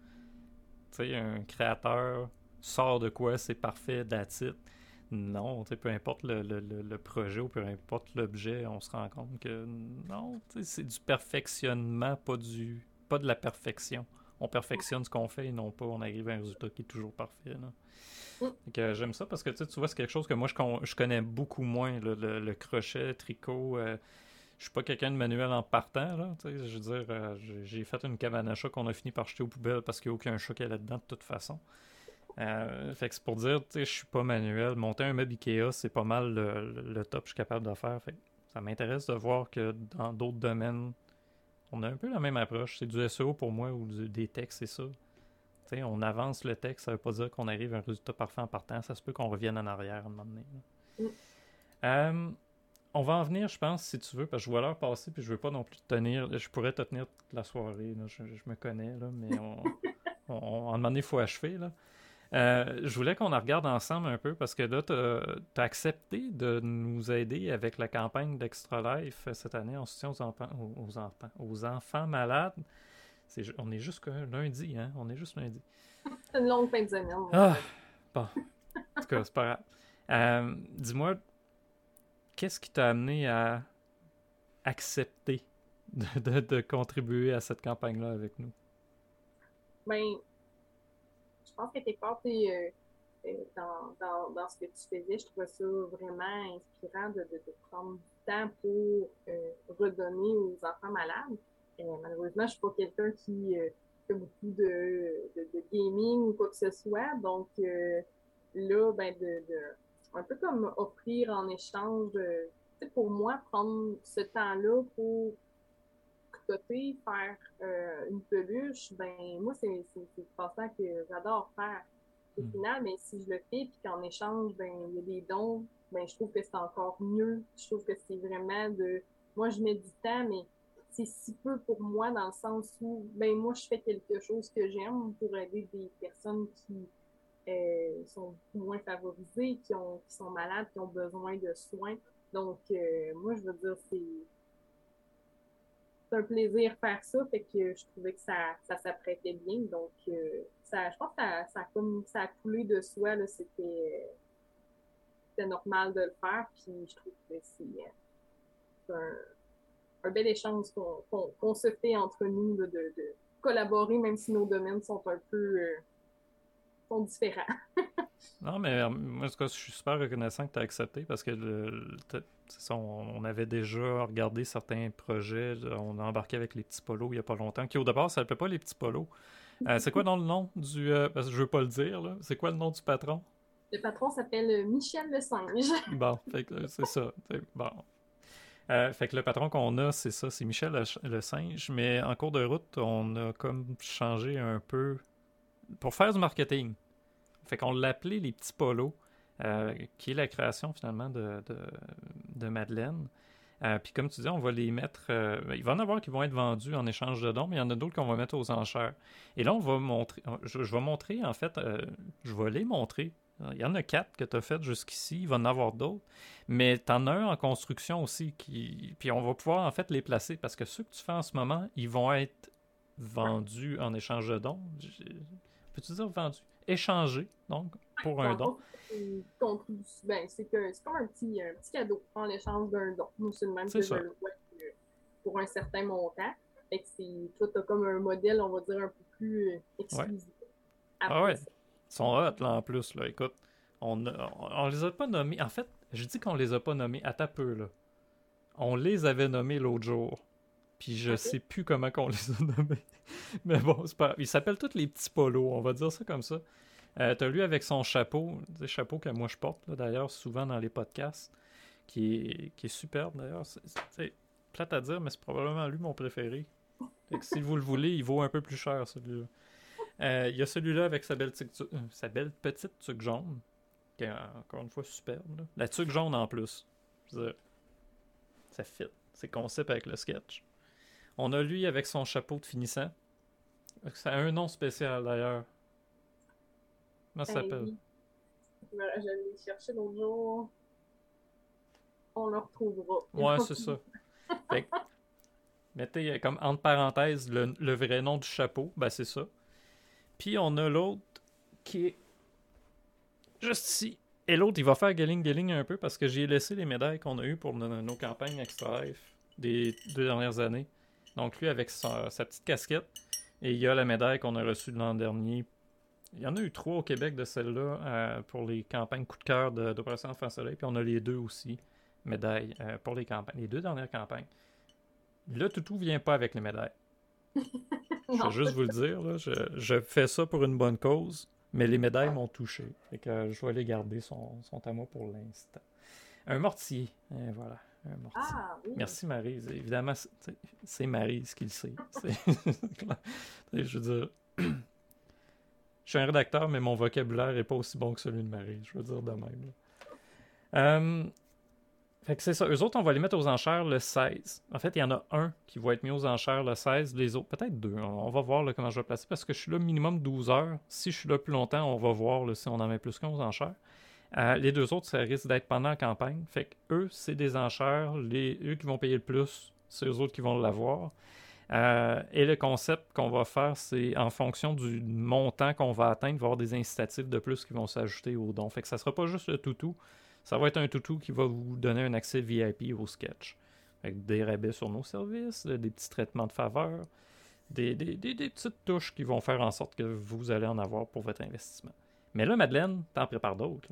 sais, un créateur sort de quoi, c'est parfait, that's Non, peu importe le, le, le, projet ou peu importe l'objet, on se rend compte que non, c'est du perfectionnement, pas du pas de la perfection on perfectionne ce qu'on fait et non pas on arrive à un résultat qui est toujours parfait. Mm. J'aime ça parce que tu vois, c'est quelque chose que moi je, connais beaucoup moins, le, crochet, le tricot. Euh, je suis pas quelqu'un de manuel en partant. Là, je veux dire, euh, j'ai fait une cabane à chat qu'on a fini par jeter aux poubelles parce qu'il n'y a aucun chat qui est là-dedans de toute façon. Euh, fait que c'est pour dire, tu sais, je suis pas manuel. Monter un meuble Ikea, c'est pas mal le, top que je suis capable de faire. Fait ça m'intéresse de voir que dans d'autres domaines, on a un peu la même approche. C'est du SEO pour moi ou des textes, c'est ça. sais, on avance le texte, ça veut pas dire qu'on arrive à un résultat parfait en partant. Ça se peut qu'on revienne en arrière à un moment donné. Mm. Euh, on va en venir, je pense, si tu veux, parce que je vois l'heure passer, puis je veux pas non plus te tenir. Je pourrais te tenir toute la soirée, je, me connais, là, mais on, on, un moment donné, il faut achever. Là. Euh, je voulais qu'on en regarde ensemble un peu parce que là, tu as, accepté de nous aider avec la campagne d'Extra Life cette année en soutien aux enfants, aux, enfants, aux enfants malades. on est juste lundi, hein? On est juste lundi. C'est une longue fin de semaine. Ah, bon. En tout cas, c'est pas grave. Euh, dis-moi, qu'est-ce qui t'a amené à accepter de, de contribuer à cette campagne-là avec nous? Ben, je pense que tes parts, euh, euh, dans, dans, dans, ce que tu faisais, je trouvais ça vraiment inspirant de, de, prendre du temps pour euh, redonner aux enfants malades. malheureusement, je suis pas quelqu'un qui fait beaucoup de, de, gaming ou quoi que ce soit. Donc là, ben de, un peu comme offrir en échange, pour moi, prendre ce temps-là pour côté, faire euh, une peluche, ben moi, c'est le passant que j'adore faire. Au mm. final, mais si je le fais, puis qu'en échange, ben il y a des dons, ben je trouve que c'est encore mieux. Je trouve que c'est vraiment de... Moi, je mets du temps, mais c'est si peu pour moi dans le sens où, ben moi, je fais quelque chose que j'aime pour aider des personnes qui euh, sont moins favorisées, qui, ont, qui sont malades, qui ont besoin de soins. Donc, euh, moi, je veux dire, c'est un plaisir faire ça, fait que je trouvais que ça, ça s'apprêtait bien. Donc, euh, ça, je pense que ça, ça, a coulé de soi, c'était, normal de le faire, puis je trouve que c'est un, bel échange qu'on, se fait entre nous, de, de, collaborer, même si nos domaines sont un peu euh, sont différents. non, mais moi, je suis super reconnaissant que tu as accepté parce que le, on, avait déjà regardé certains projets. On a embarqué avec les petits polos il n'y a pas longtemps, qui au départ, ça s'appelait pas les petits polos. Euh, c'est quoi dans le nom du. Euh, parce que je veux pas le dire, là. C'est quoi le nom du patron? Le patron s'appelle Michel le singe. bon, c'est ça. Bon. Euh, fait que le patron qu'on a, c'est ça, c'est Michel le, singe. Mais en cours de route, on a comme changé un peu pour faire du marketing. Fait qu'on l'appelait les petits polos. Euh, qui est la création finalement de, de, Madeleine. Euh, puis comme tu dis, on va les mettre. Euh, il va y en avoir qui vont être vendus en échange de dons, mais il y en a d'autres qu'on va mettre aux enchères. Et là, on va montrer. Je, vais montrer, en fait, je vais les montrer. Il y en a quatre que tu as faites jusqu'ici, il va en avoir d'autres. Mais tu en as un en construction aussi. Qui... Puis on va pouvoir en fait les placer parce que ceux que tu fais en ce moment, ils vont être vendus en échange de dons. Peux-tu dire vendus? Échangés, donc, pour un don ben, c'est comme un petit, un petit cadeau en échange d'un don. Nous, c'est le même que je le vois pour un certain montant. Fait que c'est, toi, t'as comme un modèle, on va dire, un peu plus euh, exclusif. Ah ouais. Ils sont hot, là, en plus, là. Écoute, on, on, les a pas nommés. En fait, je dis qu'on les a pas nommés à ta peu, là. On les avait nommés l'autre jour. Puis je sais plus comment qu'on les a nommés. Mais bon, c'est pas. Ils s'appellent tous les petits polos, on va dire ça comme ça. Euh, tu as lui avec son chapeau, le chapeau que moi je porte d'ailleurs souvent dans les podcasts, qui est, qui est superbe d'ailleurs. C'est plate à dire, mais c'est probablement lui mon préféré. si vous le voulez, il vaut un peu plus cher celui-là. Euh, il y a celui-là avec sa belle, euh, sa belle petite tuque jaune, qui est encore une fois superbe. La tuque jaune en plus. ça fit. C'est concept avec le sketch. On a lui avec son chapeau de finissant. Ça a un nom spécial d'ailleurs. Comment ça ben s'appelle? Je l'ai cherché l'autre jour. On le retrouvera. Ouais, c'est ça. mettez comme entre parenthèses le, vrai nom du chapeau. Ben, c'est ça. Puis on a l'autre qui est juste ici. Et l'autre, il va faire galing galing un peu parce que j'ai laissé les médailles qu'on a eues pour nos, campagnes Extra des deux dernières années. Donc lui avec sa, sa petite casquette. Et il y a la médaille qu'on a reçue l'an dernier il y en a eu trois au Québec de celles-là euh, pour les campagnes coup de cœur d'Opération Enfant Soleil, puis on a les deux aussi, médailles, euh, pour les campagnes, les deux dernières campagnes. Là, Toutou vient pas avec les médailles. je vais juste vous le dire, je, fais ça pour une bonne cause. Mais les médailles m'ont touché. Fait que je vais les garder, sont, sont à moi pour l'instant. Un mortier. Et voilà. Mortier. Ah, oui. Merci Marie. Évidemment, c'est Marie ce qu'il sait. je veux dire, je suis un rédacteur, mais mon vocabulaire n'est pas aussi bon que celui de Marie. Je veux dire de même. Euh, fait que c'est ça. Eux autres, on va les mettre aux enchères le 16. En fait, il y en a un qui va être mis aux enchères le 16. Les autres, peut-être deux. On va voir comment je vais placer parce que je suis là minimum 12 heures. Si je suis là plus longtemps, on va voir si on en met plus qu'un aux enchères. Euh, les deux autres, ça risque d'être pendant la campagne. Fait que eux, c'est des enchères. Les, eux qui vont payer le plus, c'est eux autres qui vont l'avoir. Euh, et le concept qu'on va faire, c'est en fonction du montant qu'on va atteindre, avoir des incitatifs de plus qui vont s'ajouter au don. Fait que ça sera pas juste le toutou. Ça va être un toutou qui va vous donner un accès VIP au sketch. Des rabais sur nos services, des petits traitements de faveur, des, des, petites touches qui vont faire en sorte que vous allez en avoir pour votre investissement. Mais là, Madeleine, t'en prépares d'autres.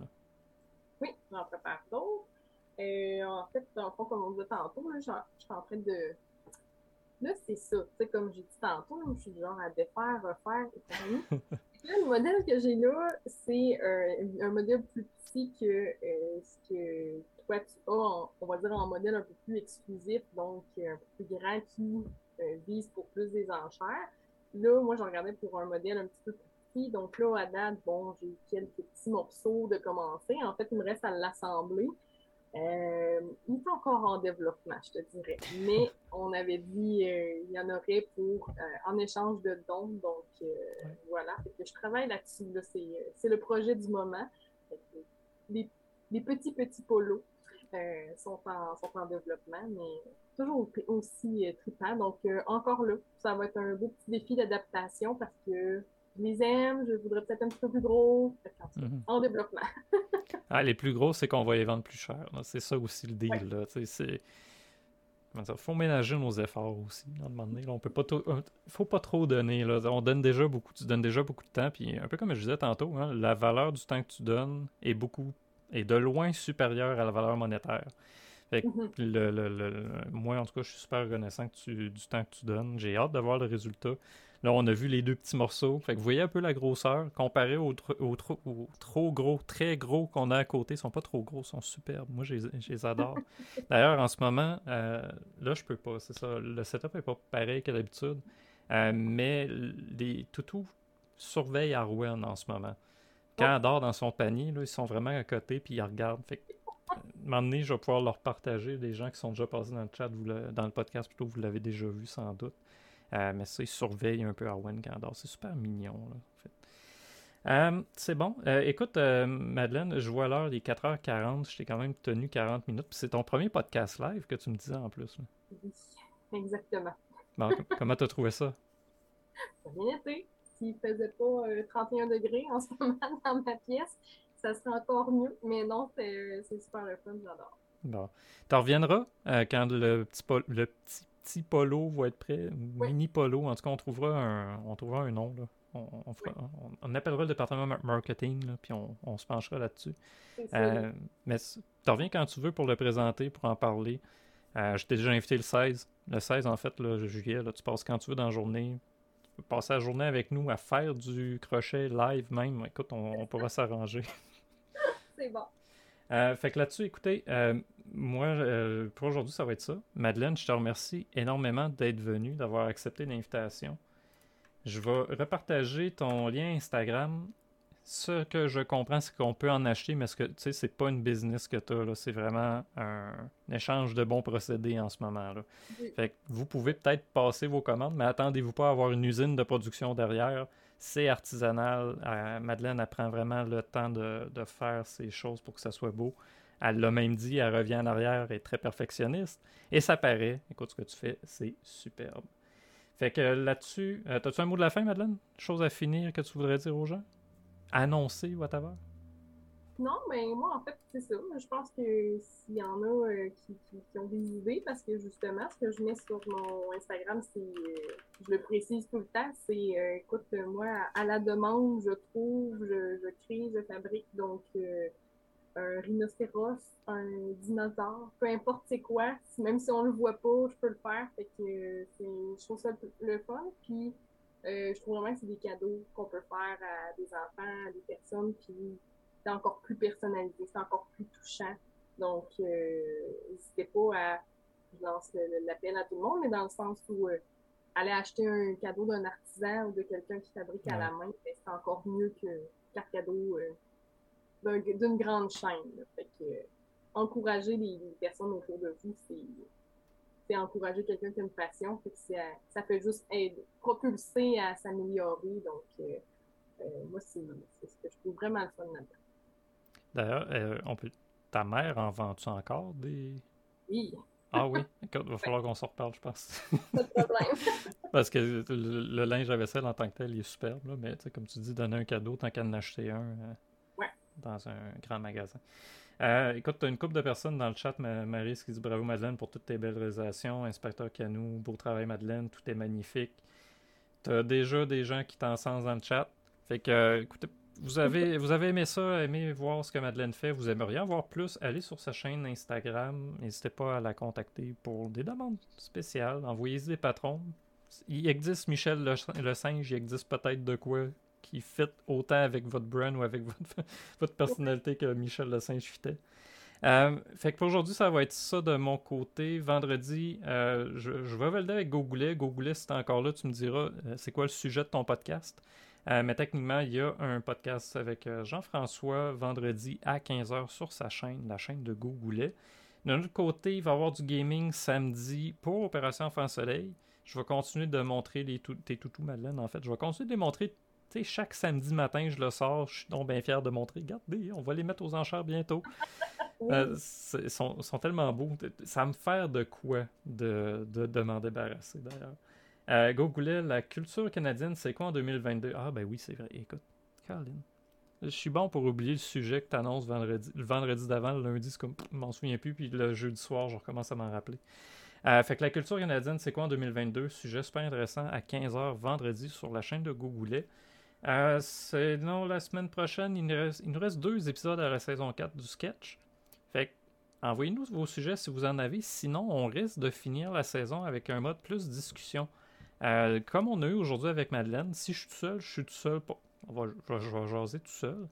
Oui, j'en prépare d'autres. Euh, en fait, dans le fond, comme on disait tantôt, je suis en train de. Là, c'est ça. Tu sais, comme j'ai dit tantôt, je suis du genre à défaire, refaire et là, le modèle que j'ai là, c'est euh, un modèle plus petit que euh, ce que toi tu as, on va dire, en modèle un peu plus exclusif, donc un peu plus grand qui vise pour plus des enchères. Là, moi, j'en regardais pour un modèle un petit peu plus donc là, à date, bon, j'ai quelques petits morceaux de commencer. En fait, il me reste à l'assembler. Euh, il est encore en développement, je te dirais. Mais on avait dit euh, il y en aurait pour euh, en échange de dons. Donc voilà. que je travaille là-dessus. c'est, le projet du moment. Les, petits petits polos sont, en, sont en développement, mais toujours aussi trippant. Donc encore là, ça va être un beau petit défi d'adaptation parce que je les aime, je voudrais peut-être un petit peu plus gros. Mhm. En développement. ah, les plus gros, c'est qu'on va les vendre plus cher. C'est ça aussi le deal. Il faut ménager nos efforts aussi. À un moment donné, on peut pas euh, faut pas trop donner. Là. On donne déjà beaucoup, tu donnes déjà beaucoup de temps. Puis un peu comme je disais tantôt, hein, la valeur du temps que tu donnes est beaucoup est de loin supérieure à la valeur monétaire. Mhm. le, moi, en tout cas, je suis super reconnaissant du temps que tu donnes. J'ai hâte de voir le résultat. Là, on a vu les deux petits morceaux. Fait que vous voyez un peu la grosseur comparé aux, trop gros, très gros qu'on a à côté. Ils sont pas trop gros, ils sont superbes. Moi, je les, adore. D'ailleurs, en ce moment, euh, là, je peux pas. C'est ça. Le setup est pas pareil que d'habitude. Euh, mais les toutous surveillent Arwen en ce moment. Quand elle dort dans son panier, là, ils sont vraiment à côté puis ils regardent. Fait que, un moment donné, je vais pouvoir leur partager. Les gens qui sont déjà passés dans le chat, dans le podcast plutôt, vous l'avez déjà vu sans doute. Euh, mais ça, il surveille un peu Arwen Gandor. C'est super mignon, là, en fait. Euh, c'est bon. Euh, écoute, Madeleine, je vois l'heure, il est 4h40. Je t'ai quand même tenu 40 minutes. Puis c'est ton premier podcast live que tu me disais en plus. Oui, exactement. Bon, comment t'as trouvé ça? Ça a bien été. S'il faisait pas 31 degrés en ce moment dans ma pièce, ça serait encore mieux. Mais non, c'est super le fun, j'adore. Bon. Tu reviendras quand le petit, le petit petit polo va être prêt, mini polo. En tout cas, on trouvera un, on trouvera un nom. Là. On, on, appellera le département marketing, là, puis on, se penchera là-dessus. Euh, mais tu reviens quand tu veux pour le présenter, pour en parler. Euh, je t'ai déjà invité le 16. Le 16, en fait, le juillet, là, tu passes quand tu veux dans la journée. Tu peux passer la journée avec nous à faire du crochet live même. Écoute, on, pourra s'arranger. C'est bon. Euh, fait que là-dessus, écoutez, euh, moi, euh, pour aujourd'hui, ça va être ça. Madeleine, je te remercie énormément d'être venue, d'avoir accepté l'invitation. Je vais repartager ton lien Instagram. Ce que je comprends, c'est qu'on peut en acheter, mais ce que tu sais, c'est pas une business que tu as, c'est vraiment un, échange de bons procédés en ce moment-là. Fait que vous pouvez peut-être passer vos commandes, mais attendez-vous pas à avoir une usine de production derrière. C'est artisanal. Madeleine apprend vraiment le temps de, faire ces choses pour que ça soit beau. Elle l'a même dit, elle revient en arrière, elle est très perfectionniste. Et ça paraît. Écoute, ce que tu fais, c'est superbe. Fait que là-dessus, euh, as-tu un mot de la fin, Madeleine? Chose à finir que tu voudrais dire aux gens? Annoncer, whatever? Non, mais moi, en fait, c'est ça. Je pense que s'il y en a euh, qui, ont des idées, parce que justement, ce que je mets sur mon Instagram, c'est, euh, je le précise tout le temps, c'est, écoute, moi, à la demande, je trouve, je, je crée, je fabrique. Donc, un rhinocéros, un dinosaure, peu importe c'est quoi, même si on le voit pas, je peux le faire. Fait que c'est, je trouve ça le fun. Puis je trouve vraiment que c'est des cadeaux qu'on peut faire à des enfants, à des personnes, puis c'est encore plus personnalisé, c'est encore plus touchant. Donc, n'hésitez pas à, je lance l'appel à tout le monde, mais dans le sens où aller acheter un cadeau d'un artisan ou de quelqu'un qui fabrique à la main, ben, c'est encore mieux que qu'un cadeau d'une grande chaîne. Fait que, encourager les, personnes autour de vous, c'est encourager quelqu'un qui a une passion. Fait ça, peut juste aider, propulser à s'améliorer. Donc, euh, euh, moi, c'est ce que je trouve vraiment le fun là-dedans. D'ailleurs, euh, on peut... ta mère en vend-tu encore des? Oui. Ah oui? Il va falloir qu'on s'en reparle, je pense. Pas de problème. Parce que le, linge à vaisselle en tant que tel, il est superbe, là, mais comme tu dis, donner un cadeau tant qu'à en acheter un dans un grand magasin. Euh, écoute, tu as une couple de personnes dans le chat, Marie, qui dit bravo Madeleine pour toutes tes belles réalisations. Inspecteur Canou, beau travail Madeleine, tout est magnifique. Tu as déjà des gens qui t'encensent dans le chat. Fait que, écoutez, vous avez, vous avez aimé ça, aimé voir ce que Madeleine fait, vous aimeriez en voir plus, allez sur sa chaîne Instagram. N'hésitez pas à la contacter pour des demandes spéciales. Envoyez-y des patrons. Il existe Michel le, le singe, il existe peut-être de quoi qui fit autant avec votre brand ou avec votre, votre personnalité que Michel Le Singe fitait. Euh, fait que pour aujourd'hui, ça va être ça de mon côté. Vendredi, euh, je, vais valider avec Gogoulet. Gogoulet, si t'es encore là, tu me diras euh, c'est quoi le sujet de ton podcast? Mais techniquement, il y a un podcast avec Jean-François vendredi à 15h sur sa chaîne, la chaîne de Gogoulet. De l'autre côté, il va y avoir du gaming samedi pour Opération Enfant Soleil. Je vais continuer de montrer les tes toutous, Madeleine, en fait. Je vais continuer de les montrer chaque samedi matin, je le sors, je suis donc bien fier de montrer. Regardez, on va les mettre aux enchères bientôt. Euh, ils sont, tellement beaux. Ça me fait de quoi de, de, m'en débarrasser, d'ailleurs. Euh, la culture canadienne, c'est quoi en 2022? Ah, ben oui, c'est vrai. Écoute, Caroline. Je suis bon pour oublier le sujet que tu annonces vendredi, le vendredi d'avant. Le lundi, c'est comme, m'en souviens plus. Puis le jeudi soir, je recommence à m'en rappeler. Euh, fait que la culture canadienne, c'est quoi en 2022? Sujet super intéressant à 15h vendredi sur la chaîne de Gogoulet. Euh, non, la semaine prochaine, il nous, reste, deux épisodes à la saison 4 du sketch. Fait envoyez-nous vos sujets si vous en avez. Sinon, on risque de finir la saison avec un mode plus discussion. Euh, comme on a eu aujourd'hui avec Madeleine, si je suis tout seul, je suis tout seul. On va, je, vais jaser tout seul.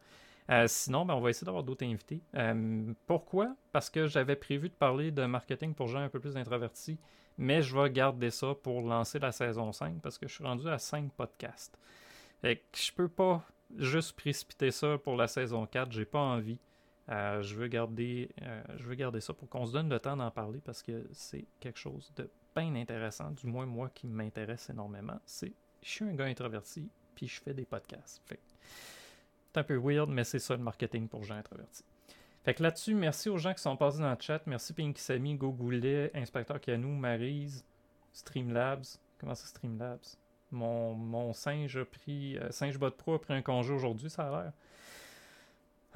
Euh, sinon, ben, on va essayer d'avoir d'autres invités. Euh, pourquoi? Parce que j'avais prévu de parler de marketing pour gens un peu plus introvertis, mais je vais garder ça pour lancer la saison 5 parce que je suis rendu à 5 podcasts. Fait que je peux pas juste précipiter ça pour la saison 4. J'ai pas envie. Je, veux garder, je veux garder ça pour qu'on se donne le temps d'en parler parce que c'est quelque chose de bien intéressant, du moins moi qui m'intéresse énormément. C'est je suis un gars introverti, puis je fais des podcasts. Fait c'est un peu weird, mais c'est ça le marketing pour gens introvertis. Fait que là-dessus, merci aux gens qui sont passés dans le chat. Merci Pinky Samy, Gogoulet, Inspecteur Canou, Marise, Streamlabs. Comment ça, Streamlabs? Mon, mon singe a pris. Euh, singe a pris un congé aujourd'hui, ça a l'air.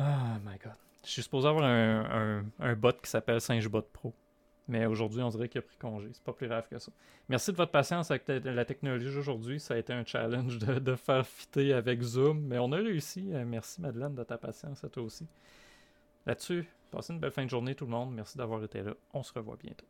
Oh my god. Je suis supposé avoir un, un, bot qui s'appelle Singe Bot Pro. Mais aujourd'hui, on dirait qu'il a pris congé. C'est pas plus grave que ça. Merci de votre patience avec la technologie aujourd'hui. Ça a été un challenge de, de, faire fitter avec Zoom. Mais on a réussi. Euh, merci Madeleine de ta patience à toi aussi. Là-dessus, passez une belle fin de journée tout le monde. Merci d'avoir été là. On se revoit bientôt.